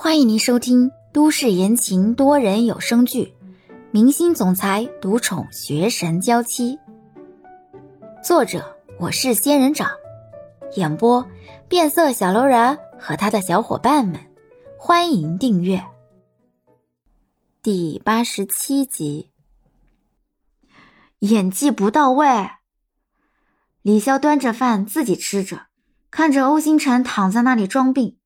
欢迎您收听都市言情多人有声剧《明星总裁独宠学神娇妻》，作者我是仙人掌，演播变色小楼人和他的小伙伴们。欢迎订阅第八十七集。演技不到位，李潇端着饭自己吃着，看着欧星辰躺在那里装病，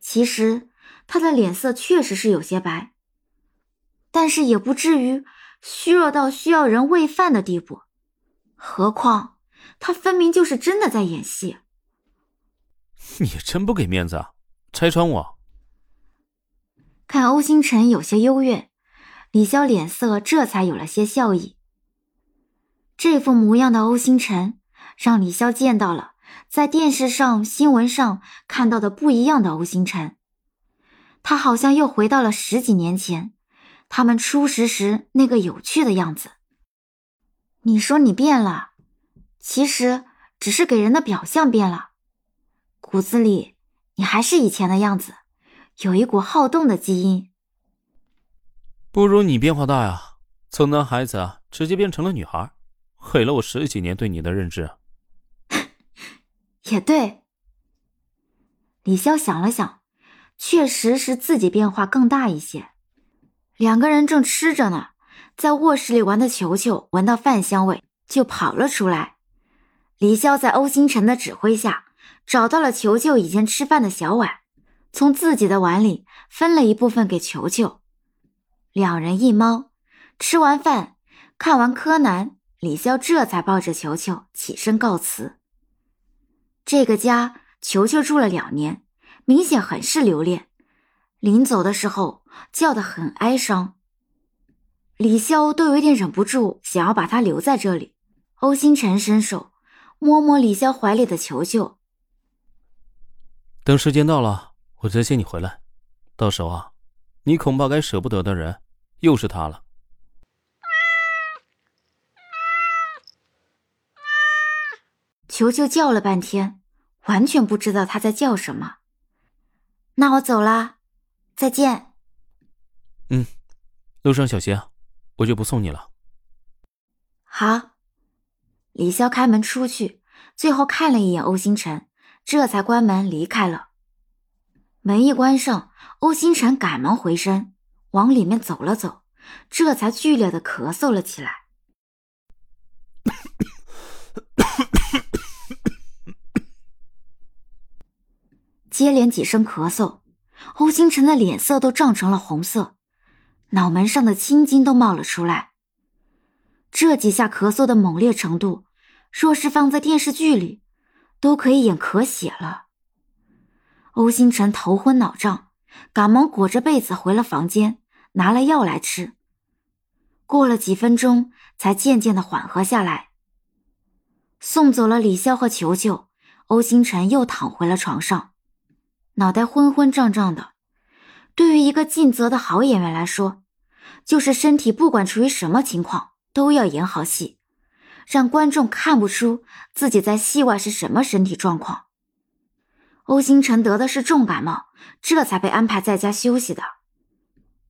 其实。他的脸色确实是有些白，但是也不至于虚弱到需要人喂饭的地步。何况他分明就是真的在演戏。你真不给面子啊，拆穿我！看欧星辰有些幽怨，李潇脸色这才有了些笑意。这副模样的欧星辰，让李潇见到了在电视上、新闻上看到的不一样的欧星辰。他好像又回到了十几年前，他们初识时那个有趣的样子。你说你变了，其实只是给人的表象变了，骨子里你还是以前的样子，有一股好动的基因。不如你变化大呀，从男孩子直接变成了女孩，毁了我十几年对你的认知。也对，李潇想了想。确实是自己变化更大一些。两个人正吃着呢，在卧室里玩的球球闻到饭香味就跑了出来。李潇在欧星辰的指挥下找到了球球以前吃饭的小碗，从自己的碗里分了一部分给球球。两人一猫吃完饭，看完柯南，李潇这才抱着球球起身告辞。这个家，球球住了两年。明显很是留恋，临走的时候叫得很哀伤。李潇都有点忍不住想要把他留在这里。欧星辰伸手摸摸李潇怀里的球球，等时间到了，我再接你回来。到时候啊，你恐怕该舍不得的人又是他了。球球叫了半天，完全不知道他在叫什么。那我走了，再见。嗯，路上小心，我就不送你了。好。李潇开门出去，最后看了一眼欧星辰，这才关门离开了。门一关上，欧星辰赶忙回身往里面走了走，这才剧烈的咳嗽了起来。接连几声咳嗽，欧星辰的脸色都涨成了红色，脑门上的青筋都冒了出来。这几下咳嗽的猛烈程度，若是放在电视剧里，都可以演咳血了。欧星辰头昏脑胀，赶忙裹着被子回了房间，拿了药来吃。过了几分钟，才渐渐的缓和下来。送走了李潇和球球，欧星辰又躺回了床上。脑袋昏昏胀胀的，对于一个尽责的好演员来说，就是身体不管处于什么情况都要演好戏，让观众看不出自己在戏外是什么身体状况。欧星辰得的是重感冒，这才被安排在家休息的。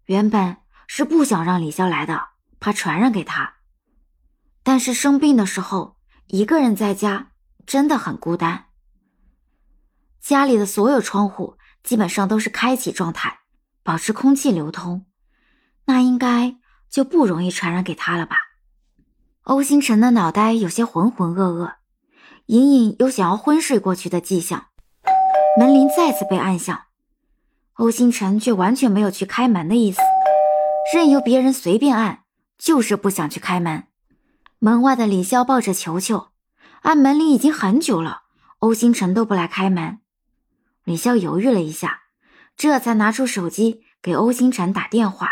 原本是不想让李潇来的，怕传染给他，但是生病的时候一个人在家真的很孤单。家里的所有窗户基本上都是开启状态，保持空气流通，那应该就不容易传染给他了吧？欧星辰的脑袋有些浑浑噩噩，隐隐有想要昏睡过去的迹象。门铃再次被按响，欧星辰却完全没有去开门的意思，任由别人随便按，就是不想去开门。门外的李潇抱着球球，按门铃已经很久了，欧星辰都不来开门。李潇犹豫了一下，这才拿出手机给欧星辰打电话。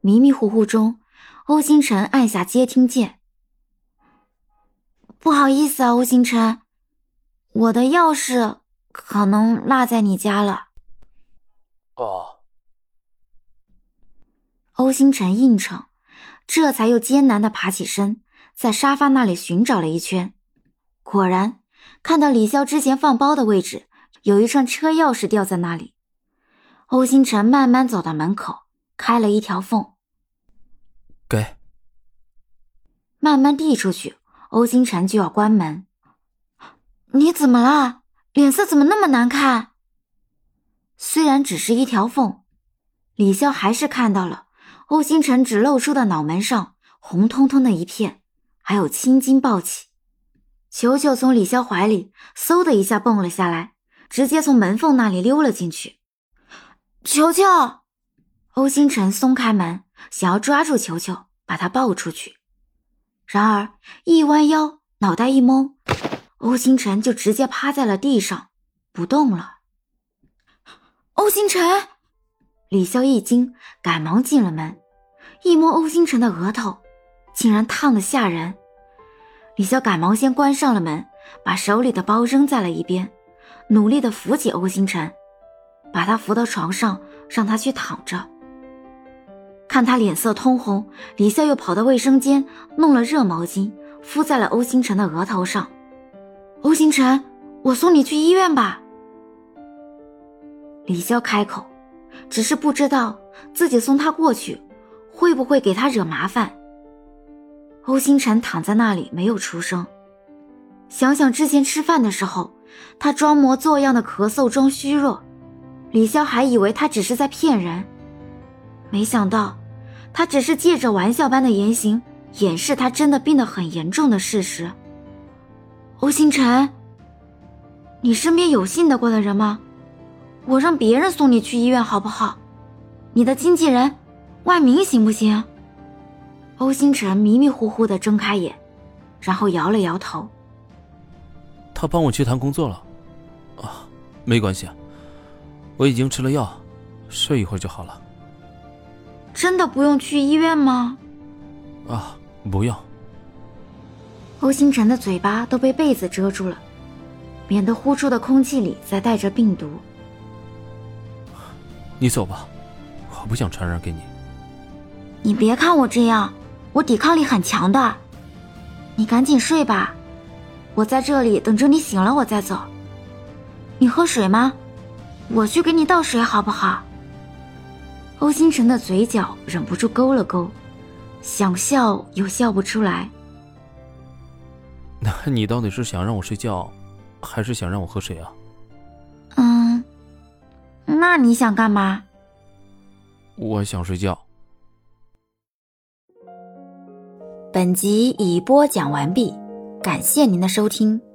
迷迷糊糊中，欧星辰按下接听键。不好意思啊，欧星辰，我的钥匙可能落在你家了。哦。欧星辰应承，这才又艰难的爬起身，在沙发那里寻找了一圈，果然看到李潇之前放包的位置。有一串车钥匙掉在那里，欧星辰慢慢走到门口，开了一条缝，给。慢慢递出去。欧星辰就要关门。你怎么了？脸色怎么那么难看？虽然只是一条缝，李潇还是看到了欧星辰只露出的脑门上红彤彤的一片，还有青筋暴起。球球从李潇怀里嗖的一下蹦了下来，直接从门缝那里溜了进去。球球，欧星辰松开门，想要抓住球球，把他抱出去。然而一弯腰，脑袋一懵，欧星辰就直接趴在了地上，不动了。欧星辰，李潇一惊，赶忙进了门，一摸欧星辰的额头，竟然烫得吓人。李潇赶忙先关上了门，把手里的包扔在了一边，努力的扶起欧星辰，把他扶到床上，让他去躺着。看他脸色通红，李潇又跑到卫生间弄了热毛巾，敷在了欧星辰的额头上。欧星辰，我送你去医院吧。李潇开口，只是不知道自己送他过去，会不会给他惹麻烦。欧星辰躺在那里没有出声，想想之前吃饭的时候，他装模作样的咳嗽装虚弱，李潇还以为他只是在骗人，没想到他只是借着玩笑般的言行掩饰他真的病得很严重的事实。欧星辰，你身边有信得过的人吗？我让别人送你去医院好不好？你的经纪人，万明行不行？欧星辰迷迷糊糊的睁开眼，然后摇了摇头。他帮我去谈工作了，啊，没关系，我已经吃了药，睡一会儿就好了。真的不用去医院吗？啊，不用。欧星辰的嘴巴都被被子遮住了，免得呼出的空气里再带着病毒。你走吧，我不想传染给你。你别看我这样，我抵抗力很强的。你赶紧睡吧，我在这里等着你醒了我再走。你喝水吗？我去给你倒水好不好？欧星辰的嘴角忍不住勾了勾，想笑又笑不出来。那你到底是想让我睡觉，还是想让我喝水啊？嗯那你想干嘛？我想睡觉。本集已播讲完毕，感谢您的收听。